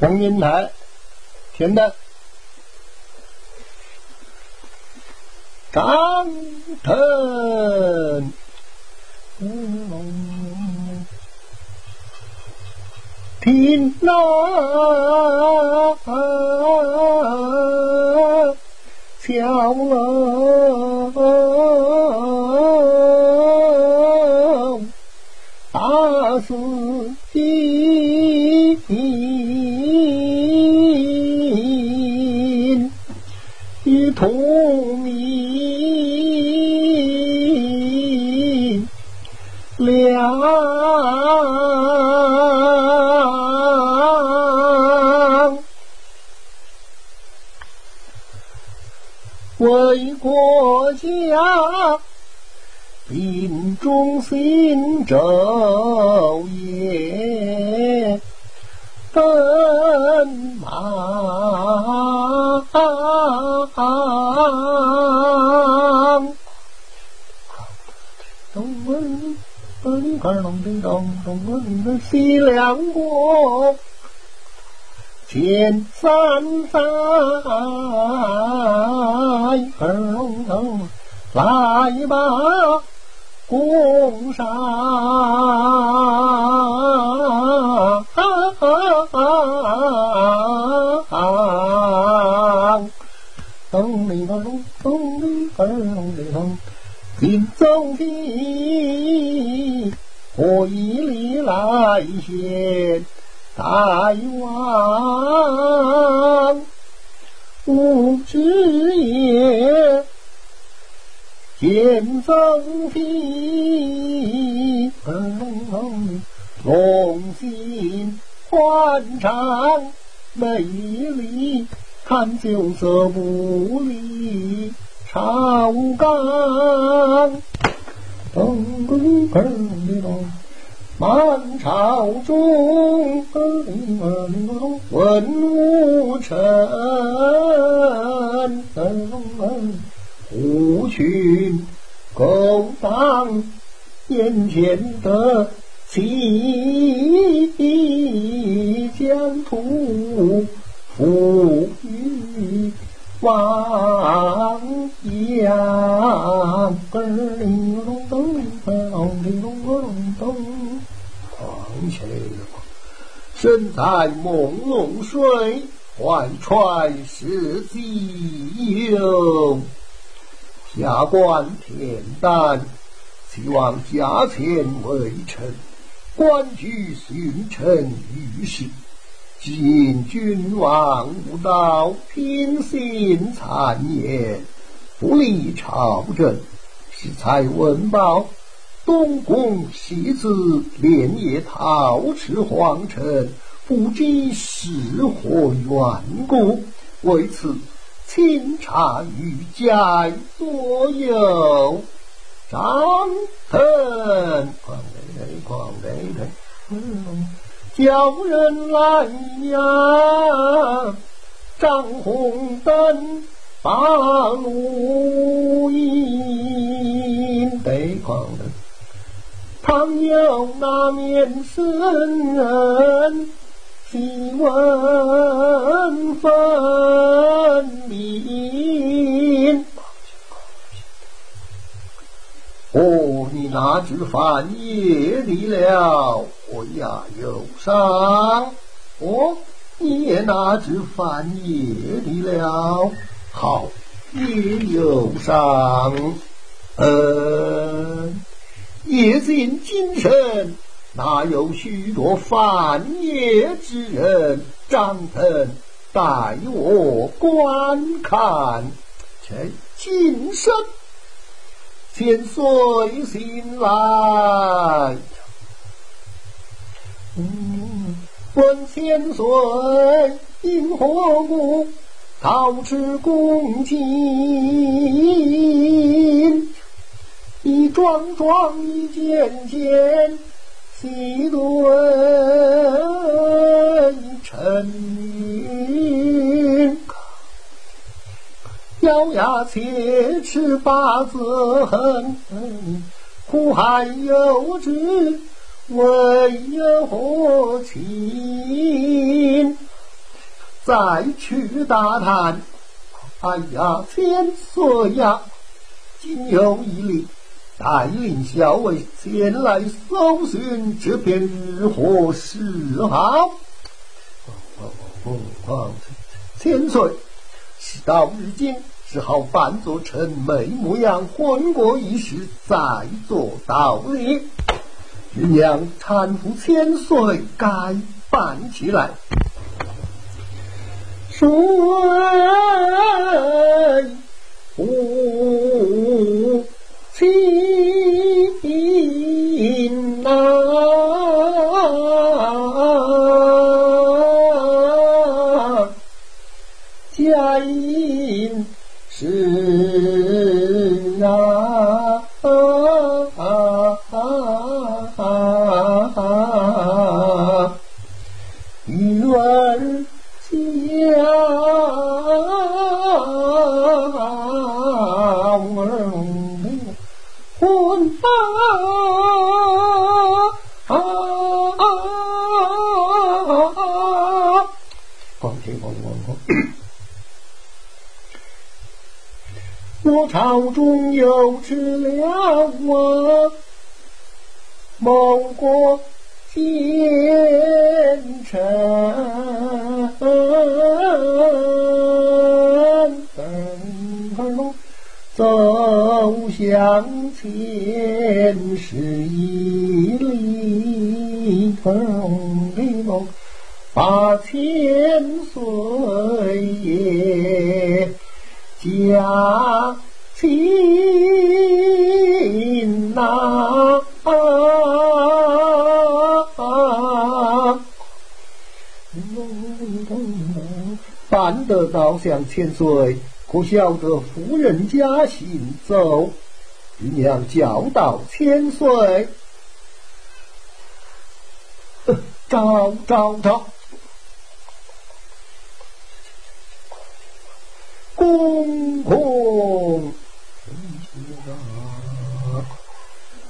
红云台，天灯，张腾，听那小楼，大司同名两为国家临终行昼夜奔忙。东问本儿龙的东，东问的西凉国，千山在儿龙头，来吧，共上。咚里咚咚咚里咚咚里咚，金走地，我以里来献大王？无知也，见走地，龙龙心欢畅美丽。看酒色不离朝纲，咚咚咚咚，满朝中，文武臣咚咚，虎群勾当眼前的齐疆土。富裕汪洋，咯身在朦胧水，怀揣是己忧。下官田丹，希望驾前为臣，官居巡臣御史。今君王无道，偏心谗言，不理朝政，恃才文报，东宫戏子连夜逃出皇城，不知是何缘故。为此，清查御驾所有。张腾，狂雷狂雷雷，叫人来呀！张红灯，把路引，得狂灯。倘有那面生人，细问分明。哦，你那只翻夜里了。我呀，忧伤！哦，你也拿只翻夜的了，好，也忧伤。嗯，夜尽精神，哪有许多翻夜之人？张腾，带我观看，这今生先随心来。嗯问千岁因何故陶持恭敬？一桩桩一件件细对陈明。咬牙切齿把子恨，苦海有知。为有何情？再去打探。哎呀，千岁呀，今有一礼，带领校尉前来搜寻这片日何时好？千岁，事到如今，只好扮作臣妹模样，混过一时，再做道理。玉娘搀扶千岁，该办起来。水无情啊，我朝中有知了我某国奸臣，走向前是一里同的梦，把千岁爷。家亲呐，办得到向千岁，可晓得夫人家行走？玉娘教导千岁，招招招。公公，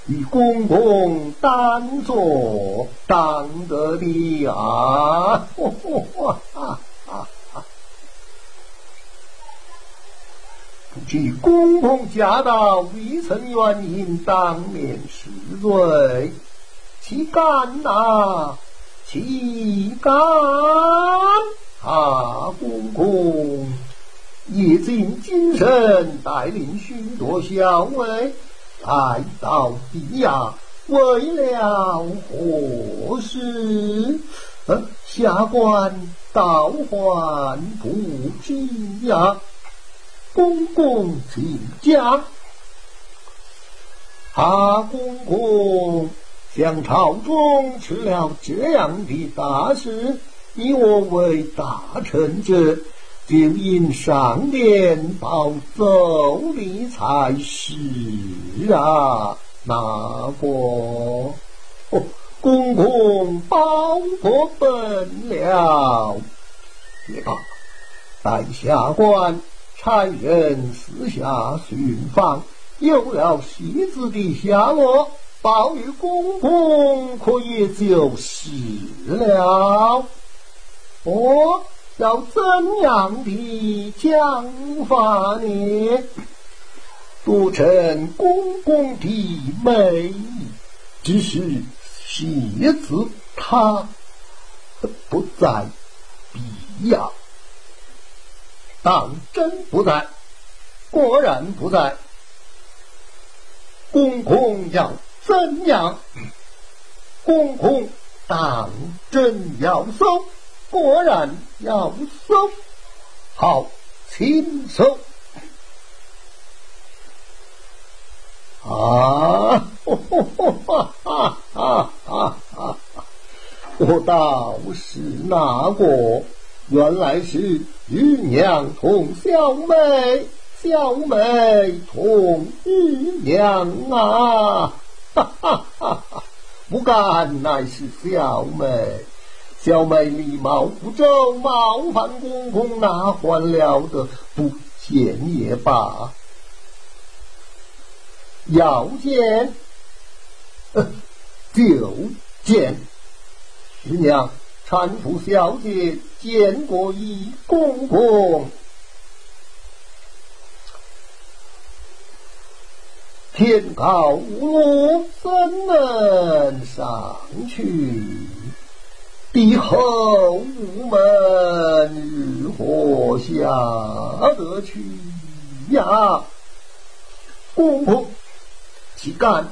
与公公单坐当得的啊！不知公公驾到，未曾原因当面示罪，岂敢呐？岂敢啊！公公。夜尽精神，带领许多校尉来到地衙，为了何事？下官倒还不知呀。公公请讲。阿公公向朝中出了这样的大事，以我为大臣者。就应上殿报奏的才是啊！那个哦，公公报过本了，别怕，待下官差人私下寻访，有了戏子的下落，报与公公，可也就是了。哦。要怎样的讲法呢？不成公公的美，只是戏子他不在必要，当真不在，果然不在。公公要怎样？公公当真要搜。果然要搜，好，请搜啊！我倒是那个，原来是玉娘同小妹，小妹同玉娘啊！哈哈哈哈！不敢，乃是小妹。小妹礼貌不周，冒犯公公，那还了得？不见也罢。要见，就见。师娘搀扶小姐见过一公公，天高无路怎能上去？地后无门何下得去呀？公公，岂敢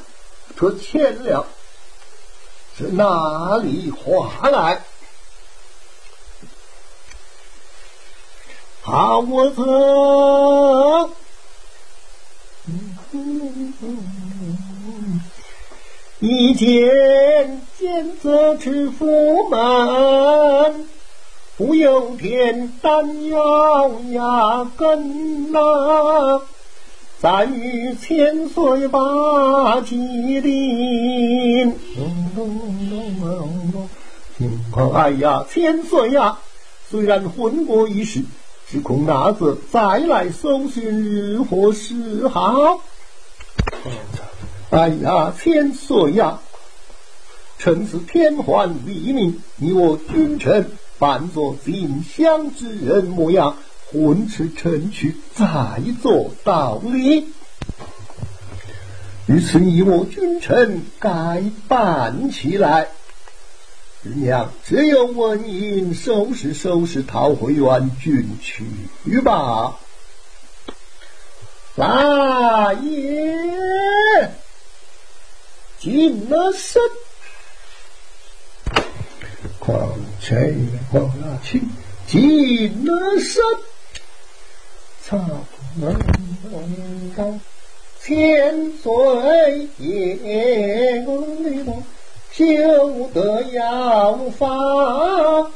这千两？是哪里话来？好我曾一见见则知府门，不用天胆咬牙根呐。咱与千岁把吉林，哎呀，千岁呀！虽然混过一时，只恐那子再来搜寻，日何是好？哎呀，千岁呀！趁此天还黎明，你我君臣扮作锦香之人模样。混吃成去，再做道理。于是你我君臣该办起来。日娘只有文银收拾收拾，逃回原郡去吧。大爷，进了身，况且况且进了身。草门高，千岁爷，休得要放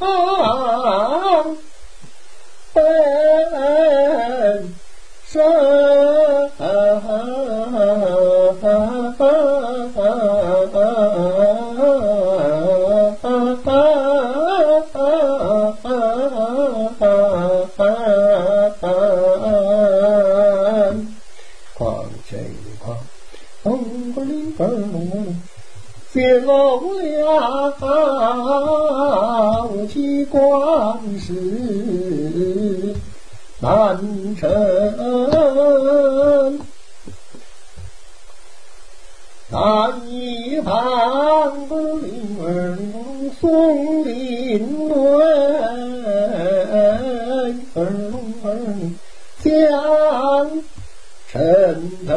人，那一旁的灵儿送灵位，儿儿将成藤。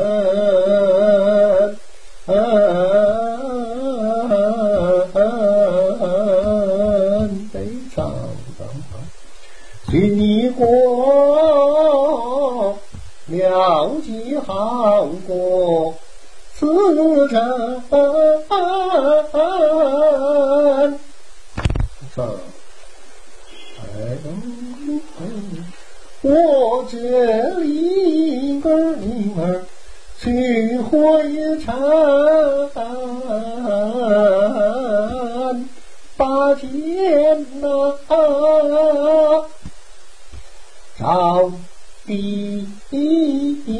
了解好过此人，我这里个女儿去回城，把天呐。朝地，我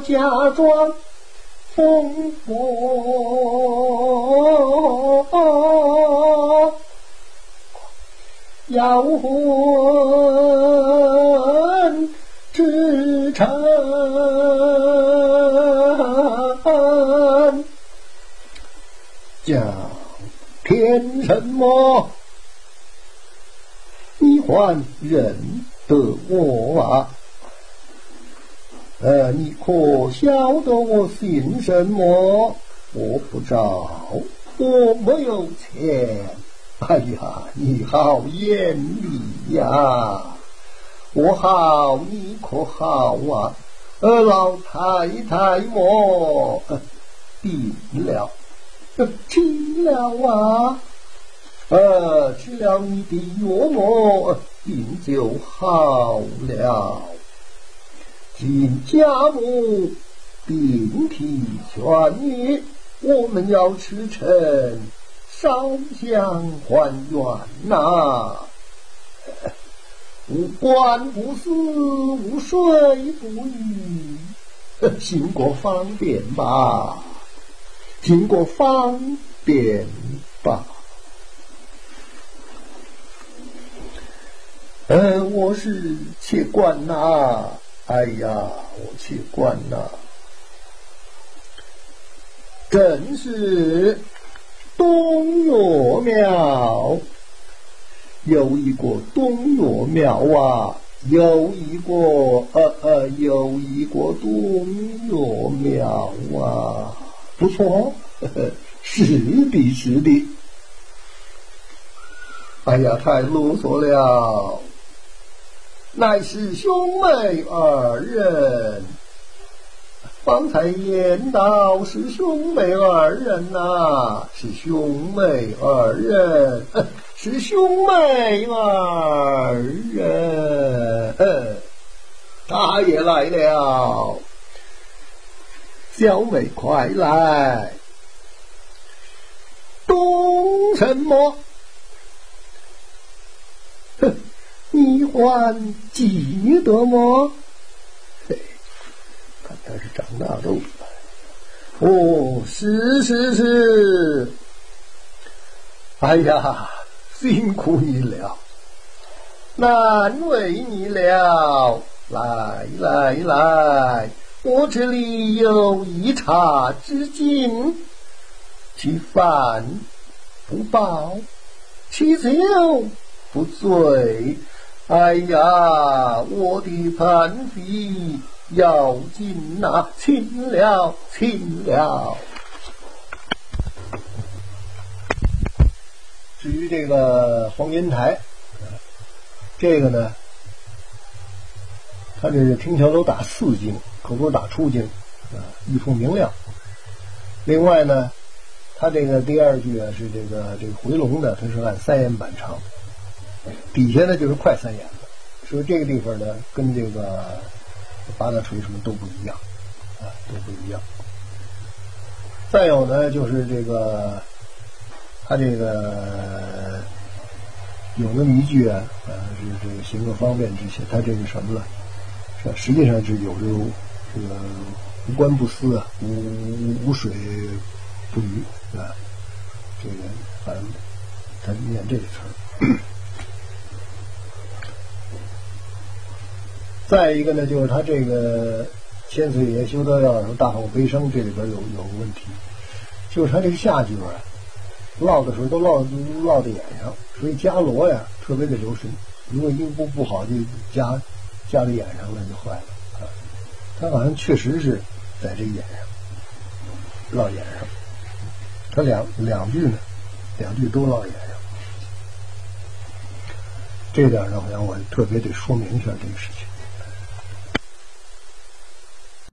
假装疯魔，摇魂骗什么？你还认得我啊？呃，你可晓得我姓什么？我不着，我没有钱。哎呀，你好眼力呀！我好，你可好啊？呃，老太太么？病了。吃了啊，呃，吃了你的药么，病就好了。今家母病体痊愈，我们要吃成烧香还愿呐。无官不死，无水不语，行过方便吧，经过方便吧。嗯，我是切官呐，哎呀，我切官呐，正是东岳庙，有一个东岳庙啊，有一个呃呃，有一个东岳庙啊，不错，呵呵是的，是的。哎呀，太啰嗦了。乃是兄妹二人，方才言道是兄妹二人呐，是兄妹二人，是兄妹二人。大爷来了，小美快来，懂什么？哼！你还记得吗？嘿，看他是长大了。哦，是是是。哎呀，辛苦你了，难为你了。来来来，我这里有一茶之金，其饭不饱，其酒不醉。哎呀，我的盘ฝี要紧呐，轻了，轻了。至于这个黄金台，这个呢，他这是听桥都打四经，可不打出经啊，玉凤明亮。另外呢，他这个第二句啊是这个这个回龙的，它是按三言板唱。底下呢就是快三眼了，所以这个地方呢跟这个八大锤什么都不一样，啊都不一样。再有呢就是这个，他这个有那么一句啊，是这个行个方便之些，他这是什么了？是实际上是有这个这个无官不私啊，无无水不鱼啊，这个反正他念这个词儿。再一个呢，就是他这个“千岁爷修道要大吼悲声”这里边有有个问题，就是他这个下句啊，落的时候都落落在眼上，所以伽罗呀特别的留神。如果音不不好，就加加在眼上了就坏了。他好像确实是在这眼上落眼上，他两两句呢，两句都落眼上，这点呢，好像我特别得说明一下这个事情。